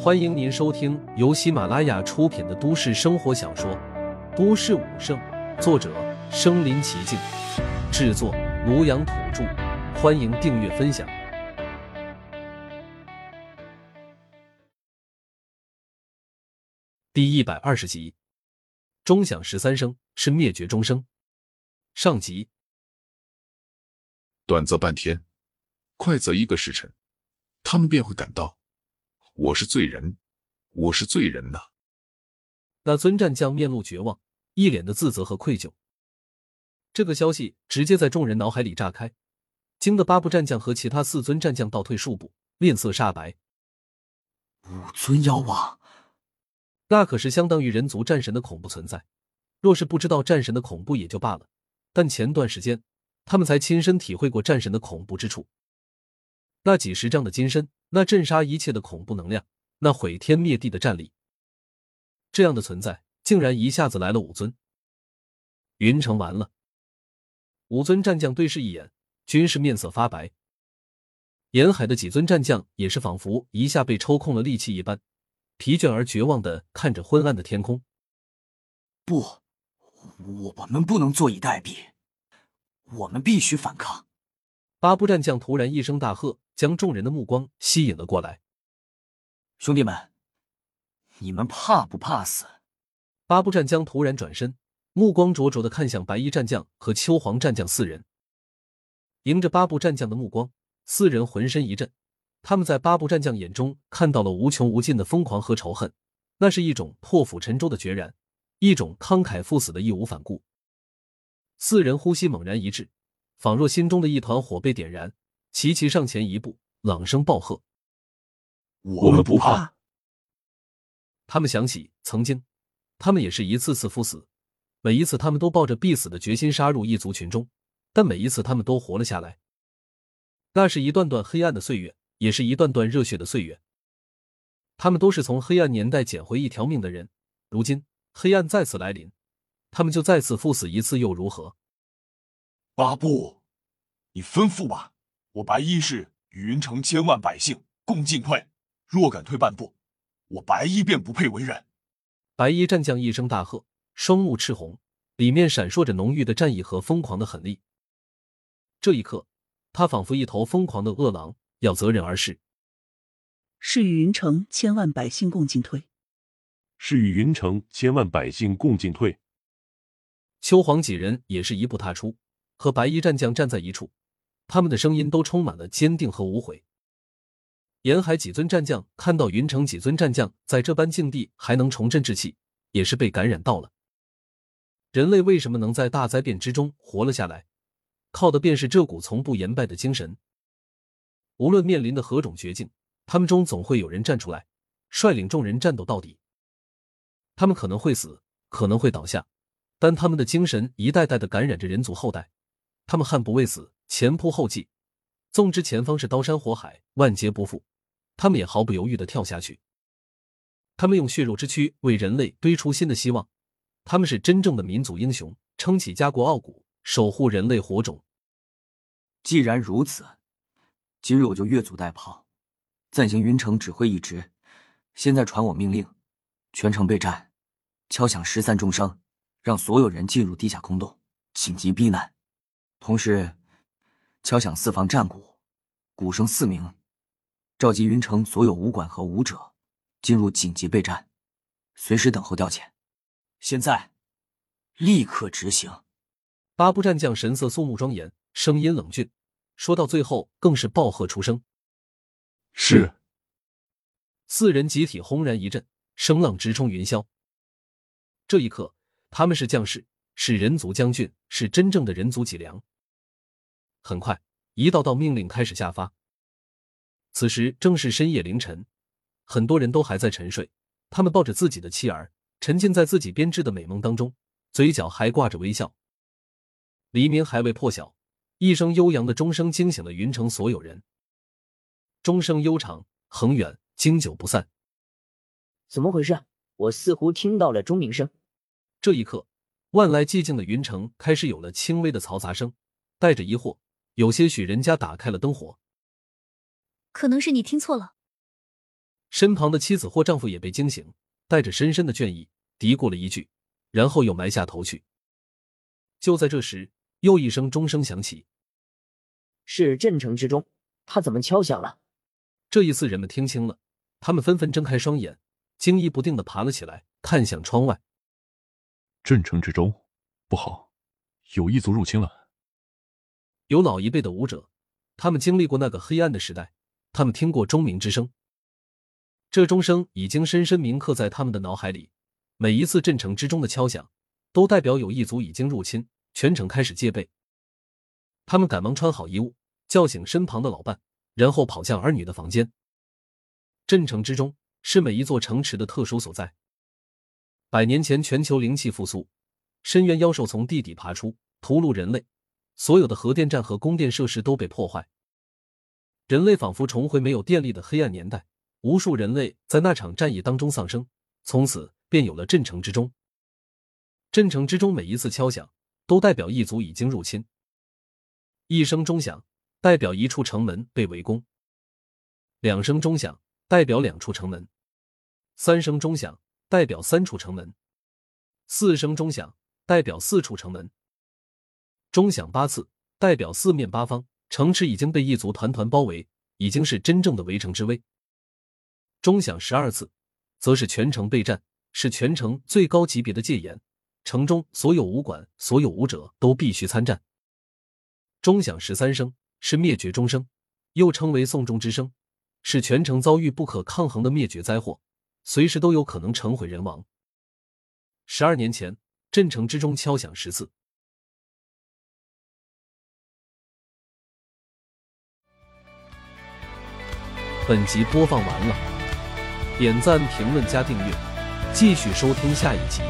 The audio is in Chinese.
欢迎您收听由喜马拉雅出品的都市生活小说《都市武圣》，作者：身临其境，制作：庐阳土著。欢迎订阅分享。第一百二十集，钟响十三声是灭绝钟声。上集，短则半天，快则一个时辰，他们便会赶到。我是罪人，我是罪人呐！那尊战将面露绝望，一脸的自责和愧疚。这个消息直接在众人脑海里炸开，惊得八部战将和其他四尊战将倒退数步，面色煞白。五尊妖王，那可是相当于人族战神的恐怖存在。若是不知道战神的恐怖也就罢了，但前段时间他们才亲身体会过战神的恐怖之处。那几十丈的金身，那震杀一切的恐怖能量，那毁天灭地的战力，这样的存在竟然一下子来了五尊。云城完了，五尊战将对视一眼，均是面色发白。沿海的几尊战将也是仿佛一下被抽空了力气一般，疲倦而绝望的看着昏暗的天空。不，我们不能坐以待毙，我们必须反抗。八部战将突然一声大喝，将众人的目光吸引了过来。兄弟们，你们怕不怕死？八部战将突然转身，目光灼灼的看向白衣战将和秋黄战将四人。迎着八部战将的目光，四人浑身一震。他们在八部战将眼中看到了无穷无尽的疯狂和仇恨，那是一种破釜沉舟的决然，一种慷慨赴死的义无反顾。四人呼吸猛然一滞。仿若心中的一团火被点燃，齐齐上前一步，朗声暴喝：“我们不怕！”他们想起曾经，他们也是一次次赴死，每一次他们都抱着必死的决心杀入异族群中，但每一次他们都活了下来。那是一段段黑暗的岁月，也是一段段热血的岁月。他们都是从黑暗年代捡回一条命的人，如今黑暗再次来临，他们就再次赴死一次又如何？八部，你吩咐吧。我白衣是与云城千万百姓共进退，若敢退半步，我白衣便不配为人。白衣战将一声大喝，双目赤红，里面闪烁着浓郁的战意和疯狂的狠力。这一刻，他仿佛一头疯狂的恶狼，要择人而噬。是与云城千万百姓共进退。是与云城千万百姓共进退。秋黄几人也是一步踏出。和白衣战将站在一处，他们的声音都充满了坚定和无悔。沿海几尊战将看到云城几尊战将在这般境地还能重振志气，也是被感染到了。人类为什么能在大灾变之中活了下来？靠的便是这股从不言败的精神。无论面临的何种绝境，他们中总会有人站出来，率领众人战斗到底。他们可能会死，可能会倒下，但他们的精神一代代的感染着人族后代。他们悍不畏死，前仆后继，纵知前方是刀山火海，万劫不复，他们也毫不犹豫的跳下去。他们用血肉之躯为人类堆出新的希望，他们是真正的民族英雄，撑起家国傲骨，守护人类火种。既然如此，今日我就越俎代庖，暂行云城指挥一职。现在传我命令，全城备战，敲响十三钟声，让所有人进入地下空洞，紧急避难。同时，敲响四方战鼓，鼓声四鸣，召集云城所有武馆和武者进入紧急备战，随时等候调遣。现在，立刻执行。八部战将神色肃穆庄严，声音冷峻，说到最后更是暴喝出声：“是！”四人集体轰然一震，声浪直冲云霄。这一刻，他们是将士。是人族将军，是真正的人族脊梁。很快，一道道命令开始下发。此时正是深夜凌晨，很多人都还在沉睡，他们抱着自己的妻儿，沉浸在自己编织的美梦当中，嘴角还挂着微笑。黎明还未破晓，一声悠扬的钟声惊醒了云城所有人。钟声悠长、恒远，经久不散。怎么回事？我似乎听到了钟鸣声。这一刻。万籁寂静的云城开始有了轻微的嘈杂声，带着疑惑，有些许人家打开了灯火。可能是你听错了。身旁的妻子或丈夫也被惊醒，带着深深的倦意，嘀咕了一句，然后又埋下头去。就在这时，又一声钟声响起，是镇城之钟，他怎么敲响了？这一次人们听清了，他们纷纷睁开双眼，惊疑不定的爬了起来，看向窗外。镇城之钟，不好，有异族入侵了。有老一辈的武者，他们经历过那个黑暗的时代，他们听过钟鸣之声。这钟声已经深深铭刻在他们的脑海里。每一次镇城之钟的敲响，都代表有异族已经入侵，全城开始戒备。他们赶忙穿好衣物，叫醒身旁的老伴，然后跑向儿女的房间。镇城之钟是每一座城池的特殊所在。百年前，全球灵气复苏，深渊妖兽从地底爬出，屠戮人类，所有的核电站和供电设施都被破坏，人类仿佛重回没有电力的黑暗年代。无数人类在那场战役当中丧生，从此便有了镇城之钟。镇城之钟每一次敲响，都代表一族已经入侵。一声钟响，代表一处城门被围攻；两声钟响，代表两处城门；三声钟响，代表三处城门；四声钟响，代表四处城门。钟响八次，代表四面八方城池已经被一族团团包围，已经是真正的围城之危。钟响十二次，则是全城备战，是全城最高级别的戒严。城中所有武馆、所有武者都必须参战。钟响十三声，是灭绝钟声，又称为送终之声，是全城遭遇不可抗衡的灭绝灾祸，随时都有可能城毁人亡。十二年前，镇城之中敲响十次。本集播放完了。点赞、评论、加订阅，继续收听下一集。